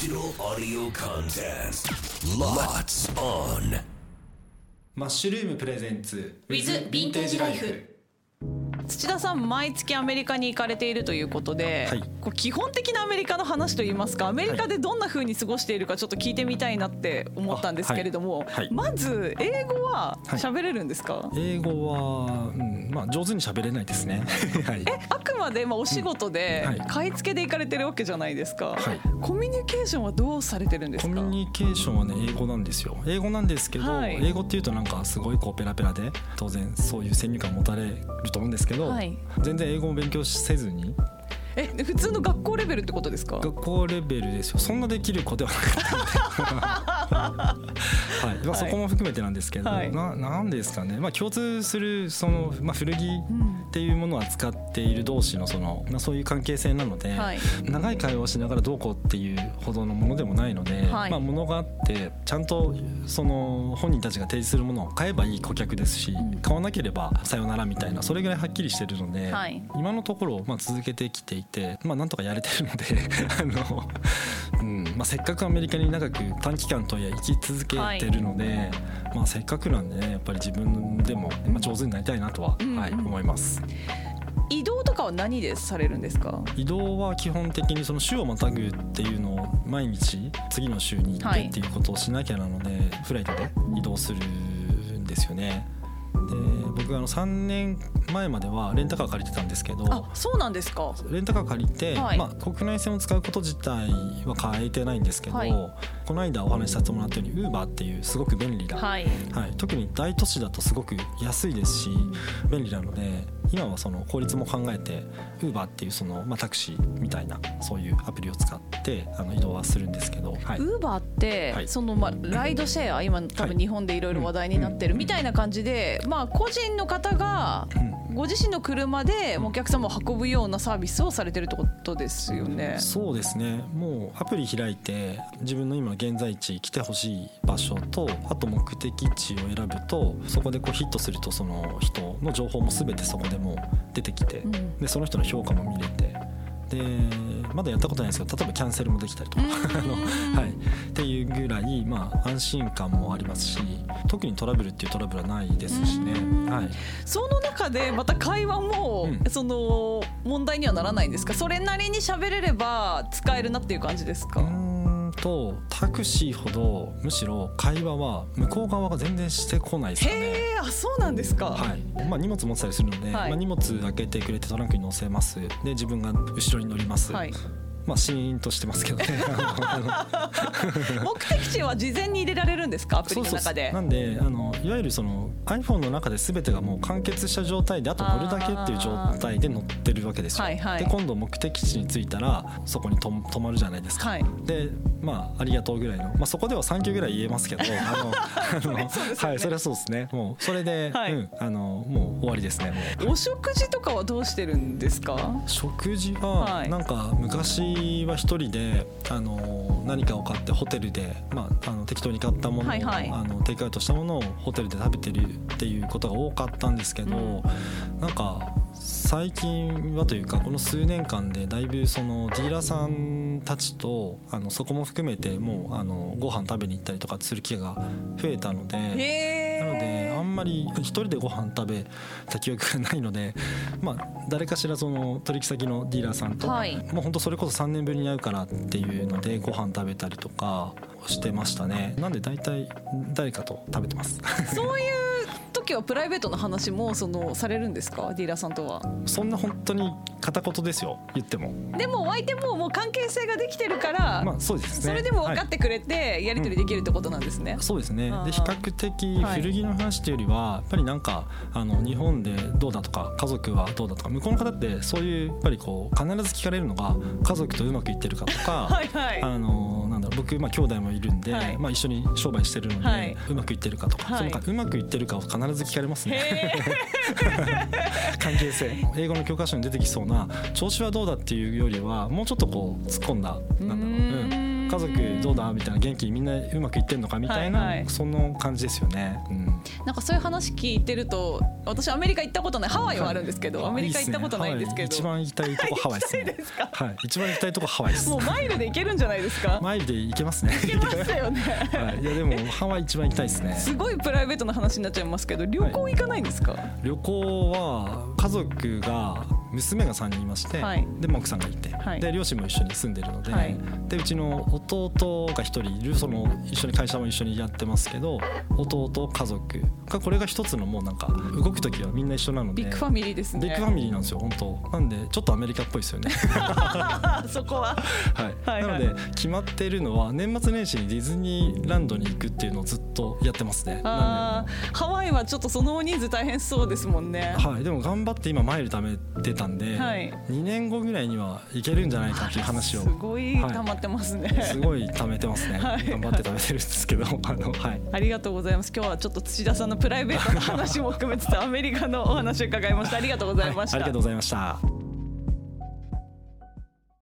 Digital audio contest. Lots on. マッシュルームプレゼンツ With Vintage Life 土田さん毎月アメリカに行かれているということで、はい。こう基本的なアメリカの話といいますかアメリカでどんな風に過ごしているかちょっと聞いてみたいなって思ったんですけれども、あはい。はい。まず英語ははい喋れるんですか、英語は、うん、まあ上手に喋れないですね。はい。あくまでまあお仕事で買い付けで行かれてるわけじゃないですか、はい。コミュニケーションはどうされてるんですか？コミュニケーションはね英語なんですよ。英語なんですけど、はい。英語っていうとなんかすごいこうペラペラで当然そういう先入観持たれると思うんですけど、はい。全然英語を勉強せずに。え普通の学校レベルってことですか？学校レベルですよ。そんなできる子ではなかった はい、まあ、そこも含めてなんですけど、はい。ななんですかね、まあ、共通するその、まあ、古着っていうものを扱っている同士のその、まあ、そういう関係性なので、はい。長い会話をしながらどうこうっていうほどのものでもないので、はい。まあ、物があってちゃんとその本人たちが提示するものを買えばいい顧客ですし、買わなければさよならみたいなそれぐらいはっきりしてるので、はい。今のところまあ続けてきていて、まあ、なんとかやれてるので あの、うんまあ、せっかくアメリカに長く短期間とはいえ生き続けてるので、まあ、せっかくなんでねやっぱり自分でもまあ上手になりたいなとは、んはい、思います。移動とかは何でされるんですか？移動は基本的にその週をまたぐっていうのを毎日次の週に行ってっていうことをしなきゃなので、フライトで移動するんですよね。で僕あの3年前まではレンタカー借りてたんですけどあそうなんですか。レンタカー借りて、はい。まあ、国内線を使うこと自体は変えてないんですけど、はい。この間お話しさせてもらったように Uber っていうすごく便利な、はい。はい、特に大都市だとすごく安いですし便利なので今はその効率も考えて Uber っていうその、まあ、タクシーみたいなそういうアプリを使ってあの移動はするんですけど、はい、ウーバーって、はい。そのまあライドシェア今多分日本でいろいろ話題になってるみたいな感じで、まあ個人の方がうんご自身の車でお客様を運ぶようなサービスをされてるってことですよね。そうですねもうアプリ開いて自分の今の現在地来てほしい場所とあと目的地を選ぶとそこでこうヒットするとその人の情報も全てそこでもう出てきて、んでその人の評価も見れてでまだやったことないんですけど例えばキャンセルもできたりとか、あのはい、っていうぐらい、まあ、安心感もありますし特にトラブルっていうトラブルはないですしね。はい。その中でまた会話も、うん。その問題にはならないんですか？それなりに喋れれば使えるなっていう感じですか、うーんとタクシーほどむしろ会話は向こう側が全然してこないですかね。へえあそうなんですか、はい。まあ、荷物持ってたりするので、はい。まあ、荷物開けてくれてトランクに乗せます。で自分が後ろに乗ります、はいまあシーンとしてますけどね。あ 目的地は事前に入れられるんですか？アプリの中で。なんであのいわゆるその iPhone の中で全てがもう完結した状態であと乗るだけっていう状態で乗ってるわけですよ、はいはい。で今度目的地に着いたらそこにと止まるじゃないですか、はい。でまあありがとうぐらいの、まあ、そこでは3級ぐらい言えますけど あのねはいそれはそうですね。もうそれで、はい。うん、あのもう終わりですねお食事とかはどうしてるんですか？食事ははい。なんか昔は一人であの何かを買ってホテルで、まあ、あの適当に買ったものを、はいはいあのテイクアウトしたものをホテルで食べてるっていうことが多かったんですけど、なんか最近はというかこの数年間でだいぶそのディーラーさんたちとあのそこも含めてもうあのご飯食べに行ったりとかする機会が増えたので。へなのであんまり一人でご飯食べた記憶がないので、まあ、誰かしらその取引先のディーラーさんと、はい。もう本当それこそ3年ぶりに会うからっていうのでご飯食べたりとかしてましたね。なんで大体誰かと食べてます。そういう時はプライベートの話もそのされるんですか？ディーラーさんとは。そんな本当に片言ですよ言っても。でもお相手ももう関係性ができてるから、まあそうですね。それでも分かっはいてくれてやり取りできるってことなんですね、そうですね。で比較的はい古着の話というよりはやっぱりなんかあの日本でどうだとか家族はどうだとか向こうの方ってそういうやっぱりこう必ず聞かれるのが家族とうまくいってるかとかはいはい。あのなんだろう僕まあ兄弟もいるんで、はい。まあ、一緒に商売してるので、はい。うまくいってるかとか、はい。そのかうまくいってるかを必ず聞かれますね。へ 関係性。英語の教科書に出てきそうな調子はどうだっていうよりはもうちょっとこう突っ込んだなんだろう、うん、家族どうだみたいな元気にみんなうまくいってんのかみたいな、はいはいその感じですよね。うんなんかそういう話聞いてると私アメリカ行ったことないハワイはあるんですけど、アメリカ行ったことないんですけど一番行きたいとこハワイ ですね。はい、一番行きたいとこハワイですも。うマイルで行けるんじゃないですか？マイルで行けますね。行けますよねはい、いやでもハワイ一番行きたいですね。すごいプライベートな話になっちゃいますけど旅行行かないんですか、旅行は家族が娘が3人いまして、はい。でまあ奥さんがいて、はい。で両親も一緒に住んでるので,、はい。でうちの弟が1人いるその一緒に会社も一緒にやってますけど弟家族がこれが一つのもうなんか動く時はみんな一緒なのでビッグファミリーですね。ビッグファミリーなんですよ本当。なんでちょっとアメリカっぽいですよね。そこは。はい、なので決まってるのは年末年始にディズニーランドに行くっていうのをずっとやってますね。あーハワイはちょっとその大人数大変そうですもんね。はい、でも頑張って今マイル貯めてたんで、はい。2年後ぐらいには行けるんじゃないかっていう話を。すごい溜まってますね、すごい貯めてますね、はい。頑張って貯めてるんですけど あのはい。ありがとうございます。今日はちょっと土田さんのプライベートの話も含めてアメリカのお話を伺いました。ありがとうございました、ありがとうございました